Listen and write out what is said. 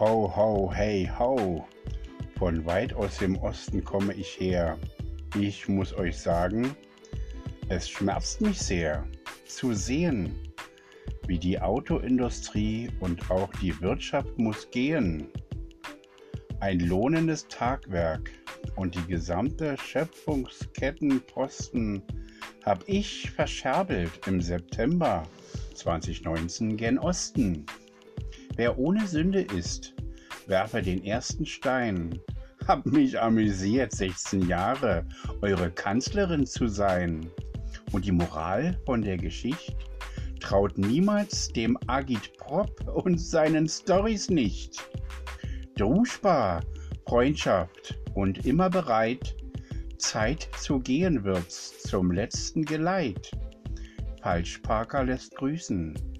Ho, ho, hey, ho. Von weit aus dem Osten komme ich her. Ich muss euch sagen, es schmerzt mich sehr zu sehen, wie die Autoindustrie und auch die Wirtschaft muss gehen. Ein lohnendes Tagwerk und die gesamte Schöpfungskettenposten habe ich verscherbelt im September 2019 gen Osten. Wer ohne Sünde ist, werfe den ersten Stein. Hab mich amüsiert, 16 Jahre eure Kanzlerin zu sein. Und die Moral von der Geschichte? Traut niemals dem Agitprop und seinen Stories nicht. Druschbar, Freundschaft und immer bereit, Zeit zu gehen wird's zum letzten Geleit. Falschparker lässt grüßen.